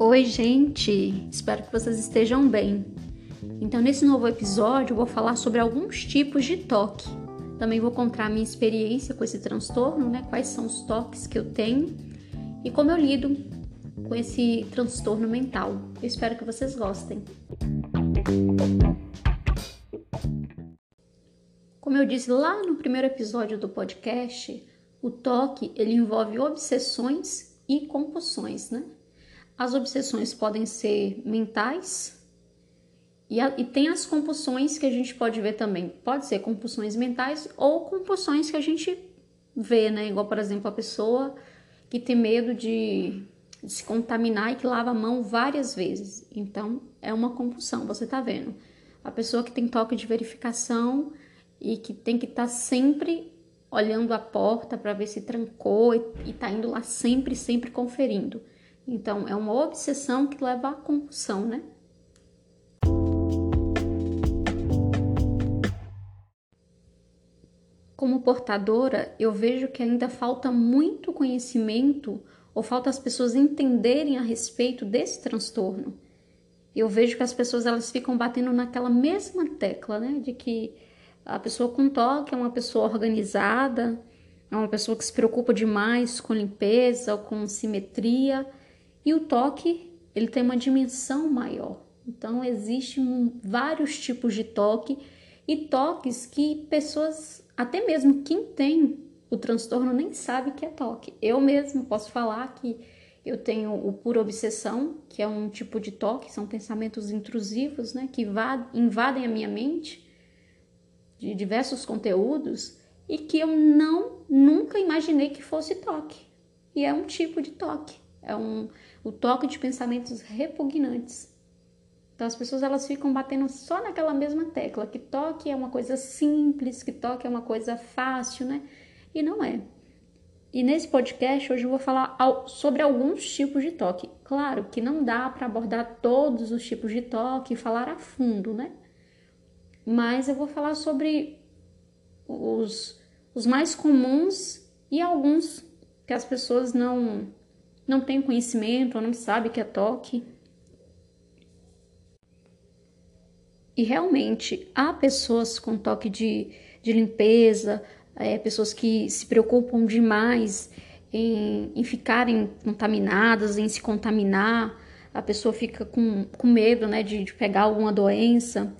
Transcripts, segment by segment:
Oi, gente! Espero que vocês estejam bem. Então, nesse novo episódio, eu vou falar sobre alguns tipos de toque. Também vou contar a minha experiência com esse transtorno, né? Quais são os toques que eu tenho e como eu lido com esse transtorno mental. Eu espero que vocês gostem. Como eu disse lá no primeiro episódio do podcast, o toque ele envolve obsessões e compulsões, né? As obsessões podem ser mentais e, a, e, tem as compulsões que a gente pode ver também. Pode ser compulsões mentais ou compulsões que a gente vê, né? Igual, por exemplo, a pessoa que tem medo de, de se contaminar e que lava a mão várias vezes. Então, é uma compulsão, você tá vendo. A pessoa que tem toque de verificação e que tem que estar tá sempre olhando a porta para ver se trancou e, e tá indo lá sempre, sempre conferindo. Então, é uma obsessão que leva à compulsão, né? Como portadora, eu vejo que ainda falta muito conhecimento ou falta as pessoas entenderem a respeito desse transtorno. Eu vejo que as pessoas elas ficam batendo naquela mesma tecla, né, de que a pessoa com toque é uma pessoa organizada, é uma pessoa que se preocupa demais com limpeza ou com simetria, e o toque, ele tem uma dimensão maior. Então, existem vários tipos de toque e toques que pessoas, até mesmo quem tem o transtorno, nem sabe que é toque. Eu mesmo posso falar que eu tenho o pura obsessão, que é um tipo de toque, são pensamentos intrusivos, né, que invadem a minha mente de diversos conteúdos e que eu não nunca imaginei que fosse toque. E é um tipo de toque. É um, o toque de pensamentos repugnantes. Então as pessoas elas ficam batendo só naquela mesma tecla, que toque é uma coisa simples, que toque é uma coisa fácil, né? E não é. E nesse podcast hoje eu vou falar sobre alguns tipos de toque. Claro que não dá para abordar todos os tipos de toque e falar a fundo, né? Mas eu vou falar sobre os, os mais comuns e alguns que as pessoas não não tem conhecimento ou não sabe que é toque. E realmente há pessoas com toque de, de limpeza, é, pessoas que se preocupam demais em, em ficarem contaminadas, em se contaminar. A pessoa fica com, com medo né, de, de pegar alguma doença.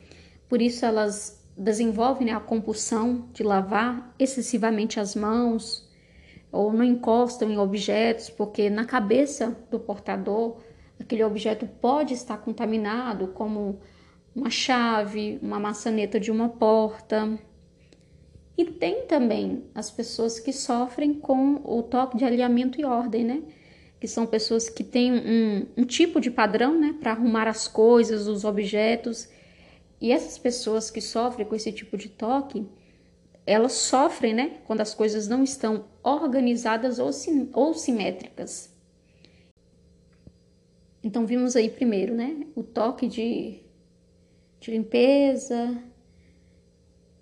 Por isso elas desenvolvem né, a compulsão de lavar excessivamente as mãos, ou não encostam em objetos, porque na cabeça do portador aquele objeto pode estar contaminado, como uma chave, uma maçaneta de uma porta. E tem também as pessoas que sofrem com o toque de alinhamento e ordem, né? Que são pessoas que têm um, um tipo de padrão, né, para arrumar as coisas, os objetos. E essas pessoas que sofrem com esse tipo de toque, elas sofrem, né, quando as coisas não estão organizadas ou, sim, ou simétricas. Então vimos aí primeiro, né, o toque de, de limpeza,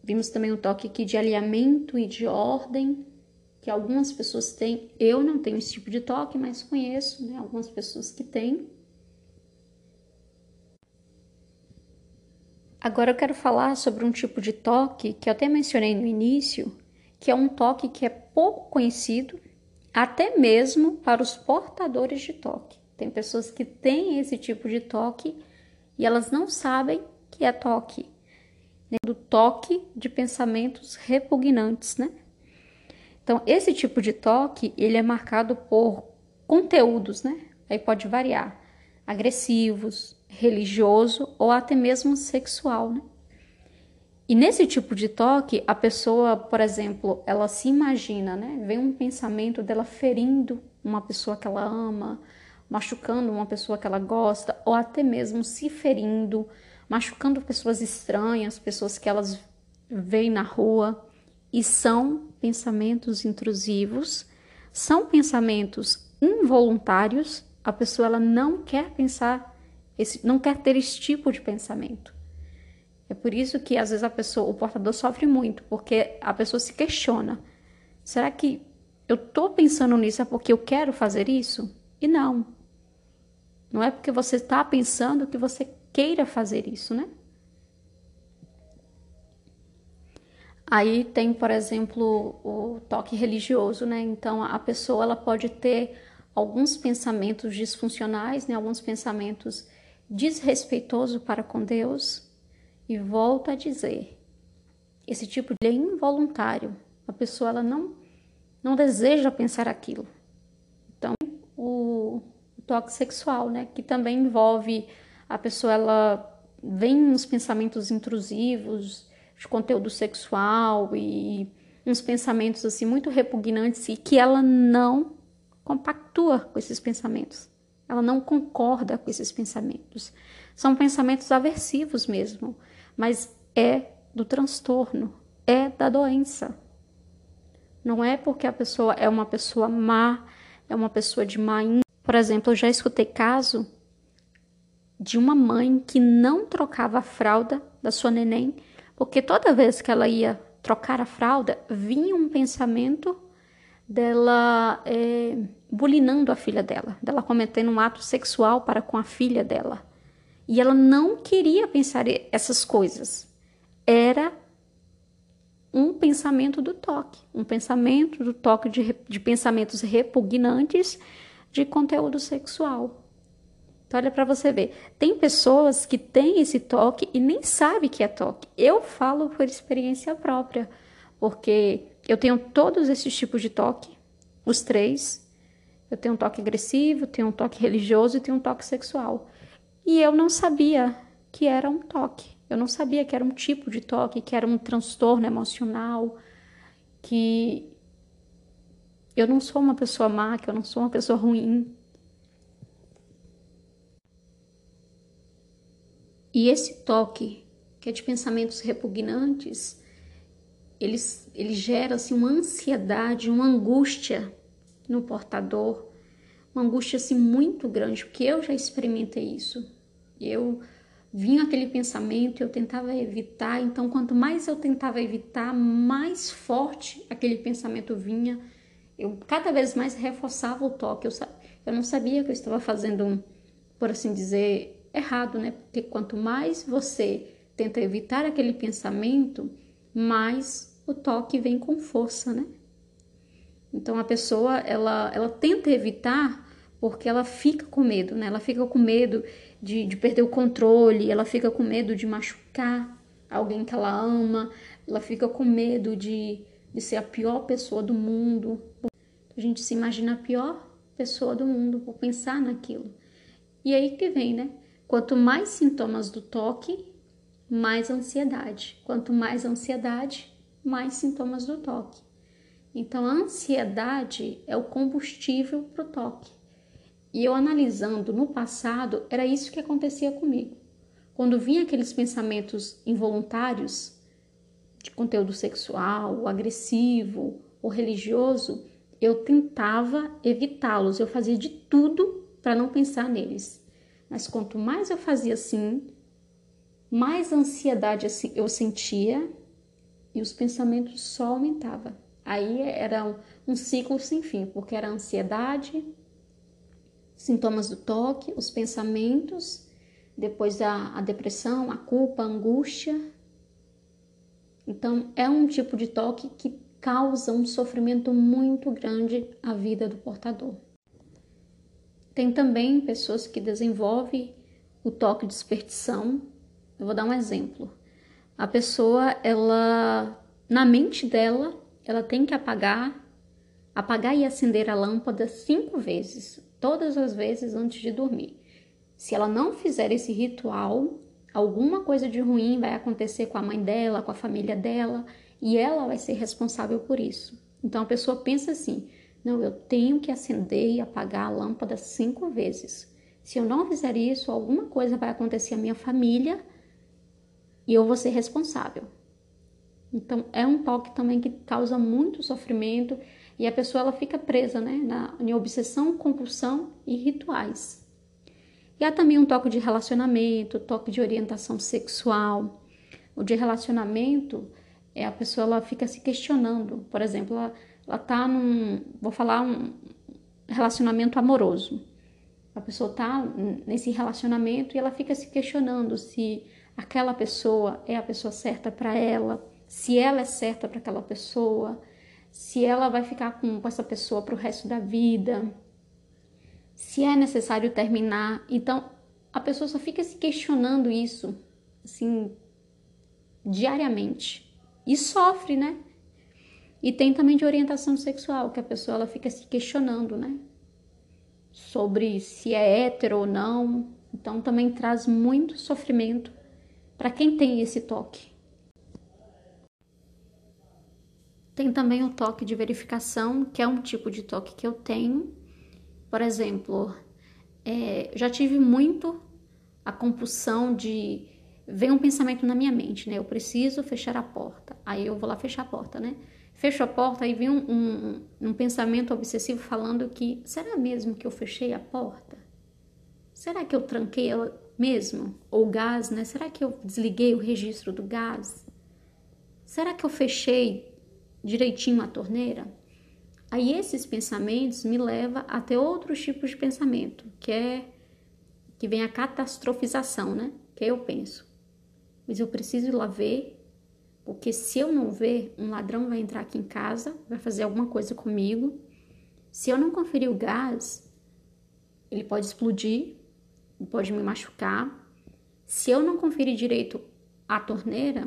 vimos também o toque aqui de alinhamento e de ordem, que algumas pessoas têm. Eu não tenho esse tipo de toque, mas conheço, né, algumas pessoas que têm. Agora eu quero falar sobre um tipo de toque que eu até mencionei no início, que é um toque que é pouco conhecido, até mesmo para os portadores de toque. Tem pessoas que têm esse tipo de toque e elas não sabem que é toque, né? do toque de pensamentos repugnantes, né? Então, esse tipo de toque, ele é marcado por conteúdos, né? Aí pode variar, agressivos, religioso ou até mesmo sexual, né? E nesse tipo de toque, a pessoa, por exemplo, ela se imagina, né? Vem um pensamento dela ferindo uma pessoa que ela ama, machucando uma pessoa que ela gosta, ou até mesmo se ferindo, machucando pessoas estranhas, pessoas que elas veem na rua. E são pensamentos intrusivos, são pensamentos involuntários. A pessoa ela não quer pensar esse, não quer ter esse tipo de pensamento. É por isso que às vezes a pessoa, o portador sofre muito, porque a pessoa se questiona: será que eu estou pensando nisso é porque eu quero fazer isso? E não. Não é porque você está pensando que você queira fazer isso, né? Aí tem, por exemplo, o toque religioso, né? Então a pessoa ela pode ter alguns pensamentos disfuncionais, né? Alguns pensamentos desrespeitosos para com Deus. E volta a dizer, esse tipo de é involuntário. A pessoa ela não não deseja pensar aquilo. Então, o, o toque sexual, né? Que também envolve a pessoa ela vem uns pensamentos intrusivos de conteúdo sexual e uns pensamentos assim muito repugnantes e que ela não compactua com esses pensamentos. Ela não concorda com esses pensamentos. São pensamentos aversivos mesmo, mas é do transtorno, é da doença. Não é porque a pessoa é uma pessoa má, é uma pessoa de má índole. Por exemplo, eu já escutei caso de uma mãe que não trocava a fralda da sua neném porque toda vez que ela ia trocar a fralda, vinha um pensamento dela é, bulinando a filha dela, dela cometendo um ato sexual para com a filha dela. E ela não queria pensar essas coisas. Era um pensamento do toque, um pensamento do toque de, de pensamentos repugnantes de conteúdo sexual. Então, olha para você ver. Tem pessoas que têm esse toque e nem sabe que é toque. Eu falo por experiência própria, porque eu tenho todos esses tipos de toque, os três. Eu tenho um toque agressivo, tenho um toque religioso e tenho um toque sexual. E eu não sabia que era um toque. Eu não sabia que era um tipo de toque, que era um transtorno emocional, que eu não sou uma pessoa má, que eu não sou uma pessoa ruim, E esse toque, que é de pensamentos repugnantes, ele, ele gera assim, uma ansiedade, uma angústia no portador, uma angústia assim, muito grande, porque eu já experimentei isso. Eu vinha aquele pensamento, eu tentava evitar, então quanto mais eu tentava evitar, mais forte aquele pensamento vinha. Eu cada vez mais reforçava o toque. Eu, eu não sabia que eu estava fazendo, por assim dizer, errado, né? Porque quanto mais você tenta evitar aquele pensamento, mais o toque vem com força, né? Então a pessoa ela, ela tenta evitar porque ela fica com medo, né? Ela fica com medo de, de perder o controle, ela fica com medo de machucar alguém que ela ama, ela fica com medo de, de ser a pior pessoa do mundo. A gente se imagina a pior pessoa do mundo por pensar naquilo. E aí que vem, né? Quanto mais sintomas do toque, mais ansiedade. Quanto mais ansiedade, mais sintomas do toque. Então, a ansiedade é o combustível para o toque. E eu analisando no passado, era isso que acontecia comigo. Quando vinha aqueles pensamentos involuntários de conteúdo sexual, agressivo ou religioso, eu tentava evitá-los, eu fazia de tudo para não pensar neles. Mas quanto mais eu fazia assim, mais ansiedade eu sentia e os pensamentos só aumentavam. Aí era um, ciclo sem fim, porque era ansiedade, sintomas do toque, os pensamentos, depois a, a depressão, a culpa, a angústia. Então, é um tipo de toque que causa um sofrimento muito grande à vida do portador. Tem também pessoas que desenvolvem o toque de superstição. Eu vou dar um exemplo. A pessoa, ela, na mente dela, ela tem que apagar, apagar e acender a lâmpada cinco vezes, todas as vezes antes de dormir. Se ela não fizer esse ritual, alguma coisa de ruim vai acontecer com a mãe dela, com a família dela, e ela vai ser responsável por isso. Então a pessoa pensa assim: não, eu tenho que acender e apagar a lâmpada cinco vezes. Se eu não fizer isso, alguma coisa vai acontecer à minha família e eu vou ser responsável. Então, é um toque também que causa muito sofrimento e a pessoa ela fica presa né, na, em obsessão, compulsão e rituais. E há também um toque de relacionamento, toque de orientação sexual. O de relacionamento é a pessoa ela fica se questionando. Por exemplo, ela ela tá num, vou falar um relacionamento amoroso. A pessoa tá nesse relacionamento e ela fica se questionando se aquela pessoa é a pessoa certa para ela, se ela é certa para aquela pessoa, se ela vai ficar com, essa pessoa para o resto da vida, se é necessário terminar. Então, a pessoa só fica se questionando isso, assim, diariamente. E sofre, né? E tem também de orientação sexual, que a pessoa ela fica se questionando, né? Sobre se é hétero ou não. Então também traz muito sofrimento para quem tem esse toque. Tem também o toque de verificação, que é um tipo de toque que eu tenho. Por exemplo, é, já tive muito a compulsão de vem um pensamento na minha mente, né? Eu preciso fechar a porta. Aí eu vou lá fechar a porta, né? Fecho a porta e vem um, um, um pensamento obsessivo falando que será mesmo que eu fechei a porta? Será que eu tranquei ela mesmo? Ou gás, né? Será que eu desliguei o registro do gás? Será que eu fechei direitinho a torneira? Aí esses pensamentos me levam a ter outros tipos de pensamento, que é que vem a catastrofização, né? Que eu penso, mas eu preciso ir lá ver, porque se eu não ver, um ladrão vai entrar aqui em casa, vai fazer alguma coisa comigo. Se eu não conferir o gás, ele pode explodir, pode me machucar. Se eu não conferir direito a torneira,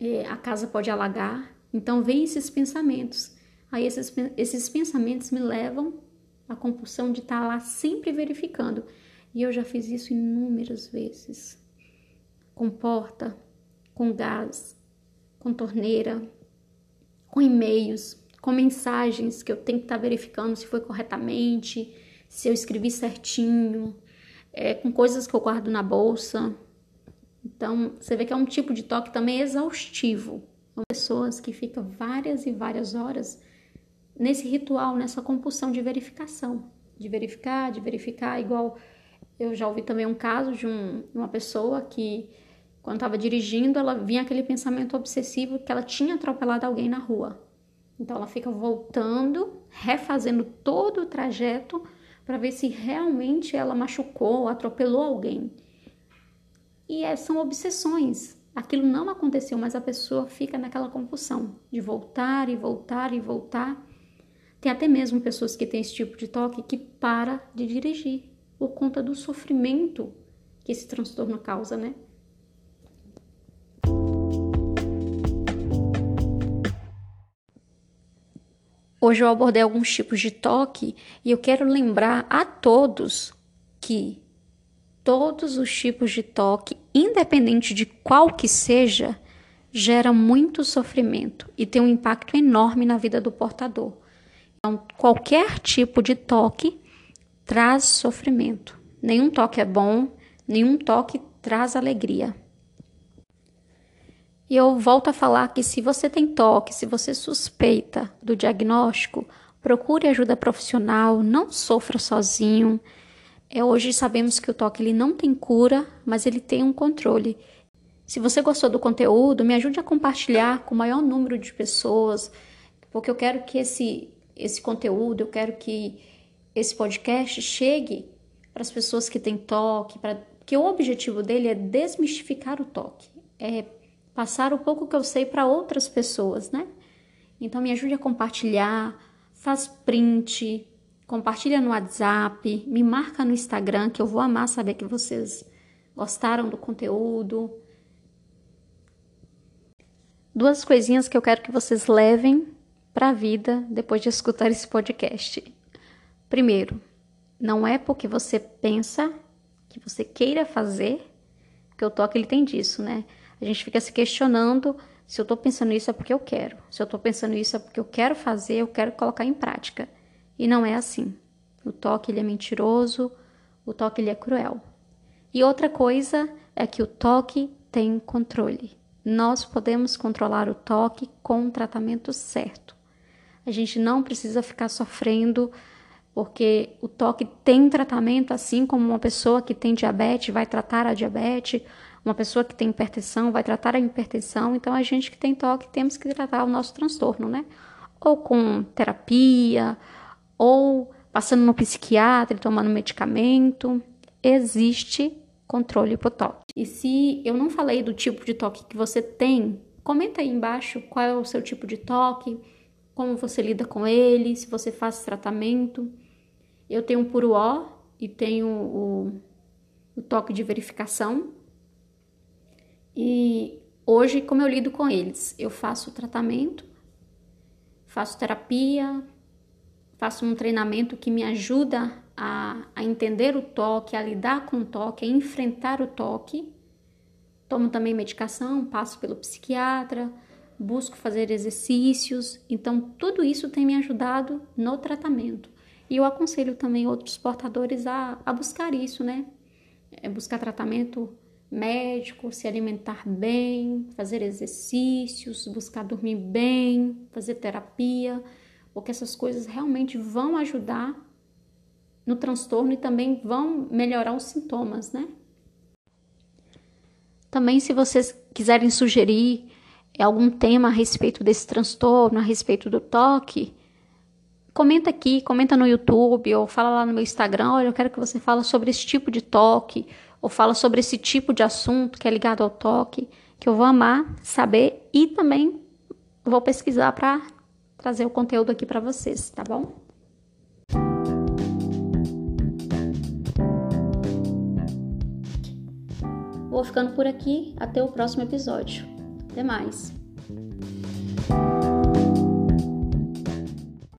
é, a casa pode alagar. Então, vem esses pensamentos. Aí, esses, esses pensamentos me levam à compulsão de estar lá sempre verificando. E eu já fiz isso inúmeras vezes com porta, com gás, com torneira, com e-mails, com mensagens que eu tenho que estar verificando se foi corretamente, se eu escrevi certinho, é, com coisas que eu guardo na bolsa. Então, você vê que é um tipo de toque também exaustivo. São pessoas que ficam várias e várias horas nesse ritual, nessa compulsão de verificação. De verificar, de verificar, igual eu já ouvi também um caso de um, uma pessoa que quando estava dirigindo, ela vinha aquele pensamento obsessivo que ela tinha atropelado alguém na rua. Então ela fica voltando, refazendo todo o trajeto para ver se realmente ela machucou, atropelou alguém. E é, são obsessões. Aquilo não aconteceu, mas a pessoa fica naquela compulsão de voltar e voltar e voltar. Tem até mesmo pessoas que têm esse tipo de toque que para de dirigir por conta do sofrimento que esse transtorno causa, né? Hoje eu abordei alguns tipos de toque e eu quero lembrar a todos que todos os tipos de toque, independente de qual que seja, gera muito sofrimento e tem um impacto enorme na vida do portador. Então, qualquer tipo de toque traz sofrimento. Nenhum toque é bom, nenhum toque traz alegria. E eu volto a falar que se você tem toque, se você suspeita do diagnóstico, procure ajuda profissional, não sofra sozinho. É, hoje sabemos que o toque ele não tem cura, mas ele tem um controle. Se você gostou do conteúdo, me ajude a compartilhar com o maior número de pessoas, porque eu quero que esse, esse conteúdo, eu quero que esse podcast chegue para as pessoas que têm toque, para que o objetivo dele é desmistificar o toque, é passar o pouco que eu sei para outras pessoas, né? Então me ajude a compartilhar, faz print, compartilha no WhatsApp, me marca no Instagram que eu vou amar saber que vocês gostaram do conteúdo. Duas coisinhas que eu quero que vocês levem para a vida depois de escutar esse podcast. Primeiro, não é porque você pensa que você queira fazer, que o toque ele tem disso, né? A gente fica se questionando se eu estou pensando isso é porque eu quero. Se eu estou pensando isso é porque eu quero fazer, eu quero colocar em prática. E não é assim. O toque ele é mentiroso, o toque ele é cruel. E outra coisa é que o toque tem controle. Nós podemos controlar o toque com o tratamento certo. A gente não precisa ficar sofrendo porque o toque tem tratamento assim como uma pessoa que tem diabetes vai tratar a diabetes, uma pessoa que tem hipertensão vai tratar a hipertensão, então a gente que tem toque temos que tratar o nosso transtorno, né? Ou com terapia, ou passando no psiquiatra, tomando medicamento. Existe controle pro toque. E se eu não falei do tipo de toque que você tem, comenta aí embaixo qual é o seu tipo de toque, como você lida com ele, se você faz tratamento. Eu tenho um puro O e tenho o, o toque de verificação. E hoje, como eu lido com eles? Eu faço tratamento, faço terapia, faço um treinamento que me ajuda a, a entender o toque, a lidar com o toque, a enfrentar o toque. Tomo também medicação, passo pelo psiquiatra, busco fazer exercícios. Então, tudo isso tem me ajudado no tratamento. E eu aconselho também outros portadores a, a buscar isso, né? É buscar tratamento médico, se alimentar bem, fazer exercícios, buscar dormir bem, fazer terapia, porque essas coisas realmente vão ajudar no transtorno e também vão melhorar os sintomas, né? Também, se vocês quiserem sugerir algum tema a respeito desse transtorno, a respeito do toque, comenta aqui, comenta no YouTube ou fala lá no meu Instagram, olha, eu quero que você fale sobre esse tipo de toque ou fala sobre esse tipo de assunto que é ligado ao toque, que eu vou amar saber e também vou pesquisar para trazer o conteúdo aqui para vocês, tá bom? Vou ficando por aqui, até o próximo episódio. Até mais!